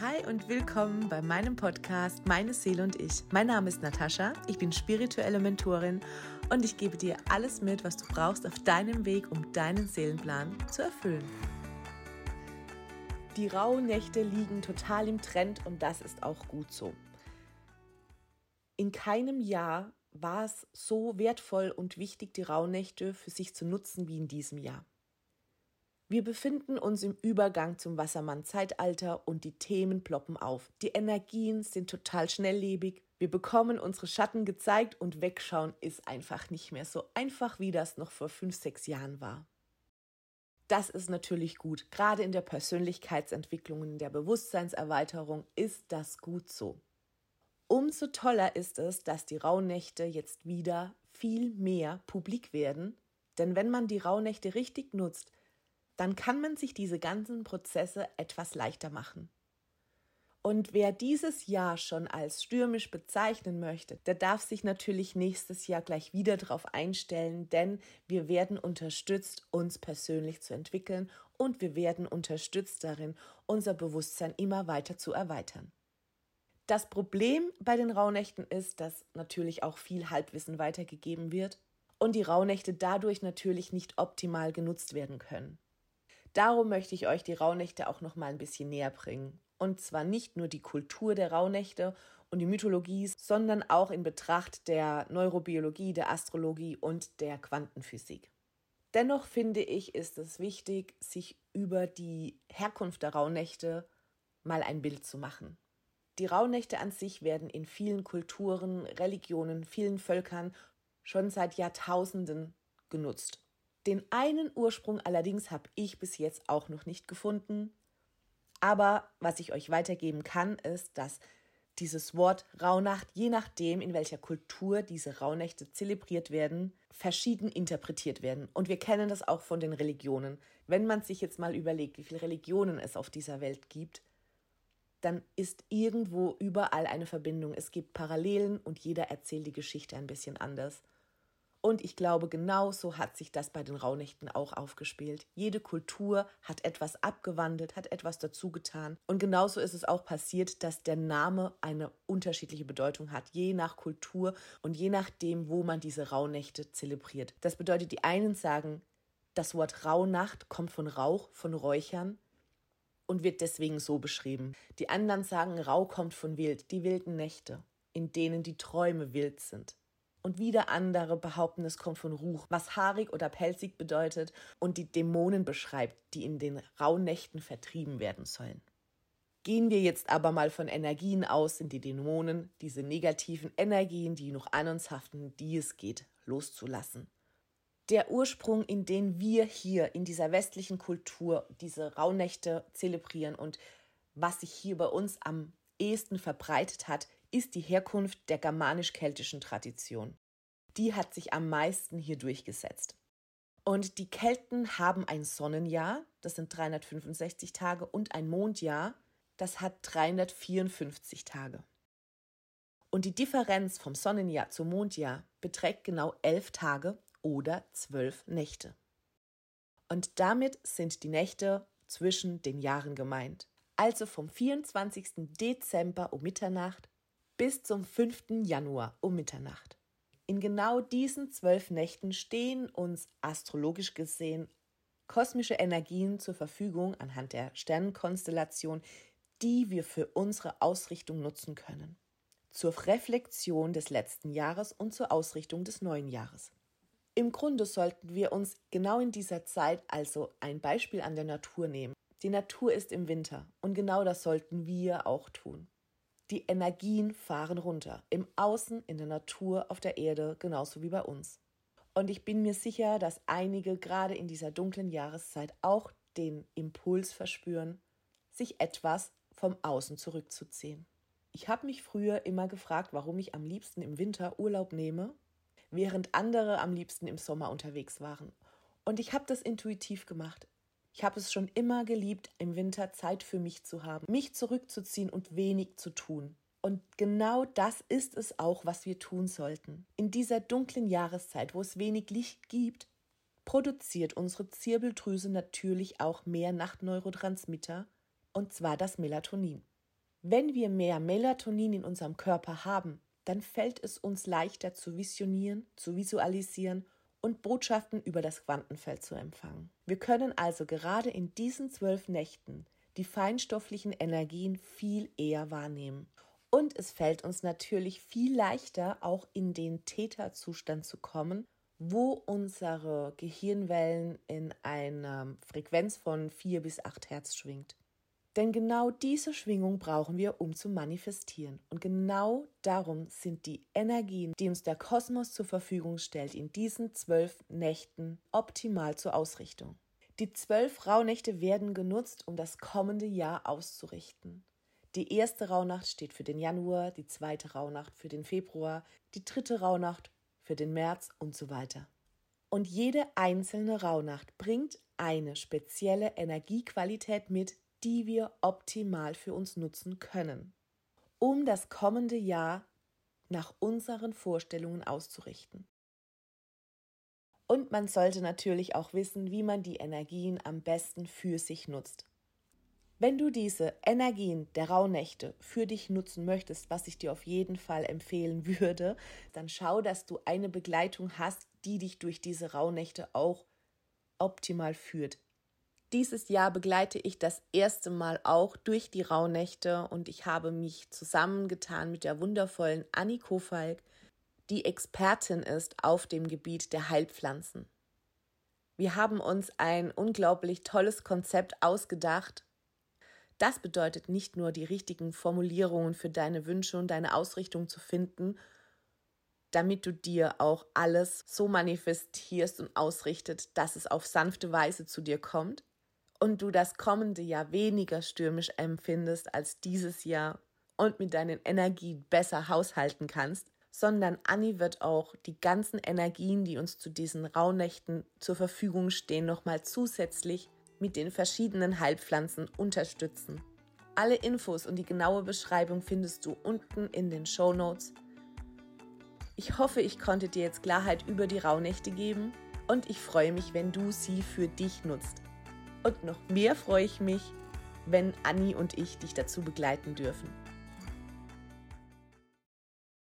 Hi und willkommen bei meinem Podcast Meine Seele und ich. Mein Name ist Natascha, ich bin spirituelle Mentorin und ich gebe dir alles mit, was du brauchst auf deinem Weg, um deinen Seelenplan zu erfüllen. Die Rauhnächte liegen total im Trend und das ist auch gut so. In keinem Jahr war es so wertvoll und wichtig, die Rauhnächte für sich zu nutzen wie in diesem Jahr. Wir befinden uns im Übergang zum Wassermann-Zeitalter und die Themen ploppen auf. Die Energien sind total schnelllebig. Wir bekommen unsere Schatten gezeigt und wegschauen ist einfach nicht mehr so einfach, wie das noch vor fünf, sechs Jahren war. Das ist natürlich gut. Gerade in der Persönlichkeitsentwicklung, in der Bewusstseinserweiterung ist das gut so. Umso toller ist es, dass die Rauhnächte jetzt wieder viel mehr publik werden, denn wenn man die Rauhnächte richtig nutzt, dann kann man sich diese ganzen Prozesse etwas leichter machen. Und wer dieses Jahr schon als stürmisch bezeichnen möchte, der darf sich natürlich nächstes Jahr gleich wieder darauf einstellen, denn wir werden unterstützt, uns persönlich zu entwickeln und wir werden unterstützt darin, unser Bewusstsein immer weiter zu erweitern. Das Problem bei den Rauhnächten ist, dass natürlich auch viel Halbwissen weitergegeben wird und die Rauhnächte dadurch natürlich nicht optimal genutzt werden können. Darum möchte ich euch die Rauhnächte auch noch mal ein bisschen näher bringen. Und zwar nicht nur die Kultur der Rauhnächte und die Mythologie, sondern auch in Betracht der Neurobiologie, der Astrologie und der Quantenphysik. Dennoch finde ich, ist es wichtig, sich über die Herkunft der Rauhnächte mal ein Bild zu machen. Die Rauhnächte an sich werden in vielen Kulturen, Religionen, vielen Völkern schon seit Jahrtausenden genutzt. Den einen Ursprung allerdings habe ich bis jetzt auch noch nicht gefunden. Aber was ich euch weitergeben kann, ist, dass dieses Wort Rauhnacht, je nachdem, in welcher Kultur diese Rauhnächte zelebriert werden, verschieden interpretiert werden. Und wir kennen das auch von den Religionen. Wenn man sich jetzt mal überlegt, wie viele Religionen es auf dieser Welt gibt, dann ist irgendwo überall eine Verbindung. Es gibt Parallelen und jeder erzählt die Geschichte ein bisschen anders. Und ich glaube, genauso hat sich das bei den Rauhnächten auch aufgespielt. Jede Kultur hat etwas abgewandelt, hat etwas dazu getan. Und genauso ist es auch passiert, dass der Name eine unterschiedliche Bedeutung hat, je nach Kultur und je nachdem, wo man diese Rauhnächte zelebriert. Das bedeutet, die einen sagen, das Wort Rauhnacht kommt von Rauch, von Räuchern und wird deswegen so beschrieben. Die anderen sagen, Rau kommt von Wild, die wilden Nächte, in denen die Träume wild sind und wieder andere behaupten, es kommt von Ruch, was haarig oder pelzig bedeutet und die Dämonen beschreibt, die in den Rauhnächten vertrieben werden sollen. Gehen wir jetzt aber mal von Energien aus, sind die Dämonen diese negativen Energien, die noch an uns haften, die es geht, loszulassen. Der Ursprung, in den wir hier in dieser westlichen Kultur diese Rauhnächte zelebrieren und was sich hier bei uns am ehesten verbreitet hat, ist die Herkunft der germanisch-keltischen Tradition. Die hat sich am meisten hier durchgesetzt. Und die Kelten haben ein Sonnenjahr, das sind 365 Tage, und ein Mondjahr, das hat 354 Tage. Und die Differenz vom Sonnenjahr zum Mondjahr beträgt genau elf Tage oder zwölf Nächte. Und damit sind die Nächte zwischen den Jahren gemeint. Also vom 24. Dezember um Mitternacht bis zum 5. Januar um Mitternacht. In genau diesen zwölf Nächten stehen uns astrologisch gesehen kosmische Energien zur Verfügung anhand der Sternenkonstellation, die wir für unsere Ausrichtung nutzen können. Zur Reflexion des letzten Jahres und zur Ausrichtung des neuen Jahres. Im Grunde sollten wir uns genau in dieser Zeit also ein Beispiel an der Natur nehmen. Die Natur ist im Winter und genau das sollten wir auch tun. Die Energien fahren runter, im Außen, in der Natur, auf der Erde, genauso wie bei uns. Und ich bin mir sicher, dass einige gerade in dieser dunklen Jahreszeit auch den Impuls verspüren, sich etwas vom Außen zurückzuziehen. Ich habe mich früher immer gefragt, warum ich am liebsten im Winter Urlaub nehme, während andere am liebsten im Sommer unterwegs waren. Und ich habe das intuitiv gemacht. Ich habe es schon immer geliebt, im Winter Zeit für mich zu haben, mich zurückzuziehen und wenig zu tun. Und genau das ist es auch, was wir tun sollten. In dieser dunklen Jahreszeit, wo es wenig Licht gibt, produziert unsere Zirbeldrüse natürlich auch mehr Nachtneurotransmitter, und zwar das Melatonin. Wenn wir mehr Melatonin in unserem Körper haben, dann fällt es uns leichter zu visionieren, zu visualisieren und Botschaften über das Quantenfeld zu empfangen. Wir können also gerade in diesen zwölf Nächten die feinstofflichen Energien viel eher wahrnehmen. Und es fällt uns natürlich viel leichter, auch in den Täterzustand zu kommen, wo unsere Gehirnwellen in einer Frequenz von 4 bis 8 Hertz schwingt. Denn genau diese Schwingung brauchen wir, um zu manifestieren. Und genau darum sind die Energien, die uns der Kosmos zur Verfügung stellt, in diesen zwölf Nächten optimal zur Ausrichtung. Die zwölf Rauhnächte werden genutzt, um das kommende Jahr auszurichten. Die erste Rauhnacht steht für den Januar, die zweite Rauhnacht für den Februar, die dritte Rauhnacht für den März und so weiter. Und jede einzelne Rauhnacht bringt eine spezielle Energiequalität mit, die wir optimal für uns nutzen können, um das kommende Jahr nach unseren Vorstellungen auszurichten. Und man sollte natürlich auch wissen, wie man die Energien am besten für sich nutzt. Wenn du diese Energien der Rauhnächte für dich nutzen möchtest, was ich dir auf jeden Fall empfehlen würde, dann schau, dass du eine Begleitung hast, die dich durch diese Rauhnächte auch optimal führt. Dieses Jahr begleite ich das erste Mal auch durch die Rauhnächte und ich habe mich zusammengetan mit der wundervollen Annie Kofalk, die Expertin ist auf dem Gebiet der Heilpflanzen. Wir haben uns ein unglaublich tolles Konzept ausgedacht. Das bedeutet nicht nur die richtigen Formulierungen für deine Wünsche und deine Ausrichtung zu finden, damit du dir auch alles so manifestierst und ausrichtet, dass es auf sanfte Weise zu dir kommt, und du das kommende Jahr weniger stürmisch empfindest als dieses Jahr und mit deinen Energien besser haushalten kannst, sondern Anni wird auch die ganzen Energien, die uns zu diesen Rauhnächten zur Verfügung stehen, nochmal zusätzlich mit den verschiedenen Heilpflanzen unterstützen. Alle Infos und die genaue Beschreibung findest du unten in den Show Notes. Ich hoffe, ich konnte dir jetzt Klarheit über die Rauhnächte geben und ich freue mich, wenn du sie für dich nutzt. Und noch mehr freue ich mich, wenn Anni und ich dich dazu begleiten dürfen.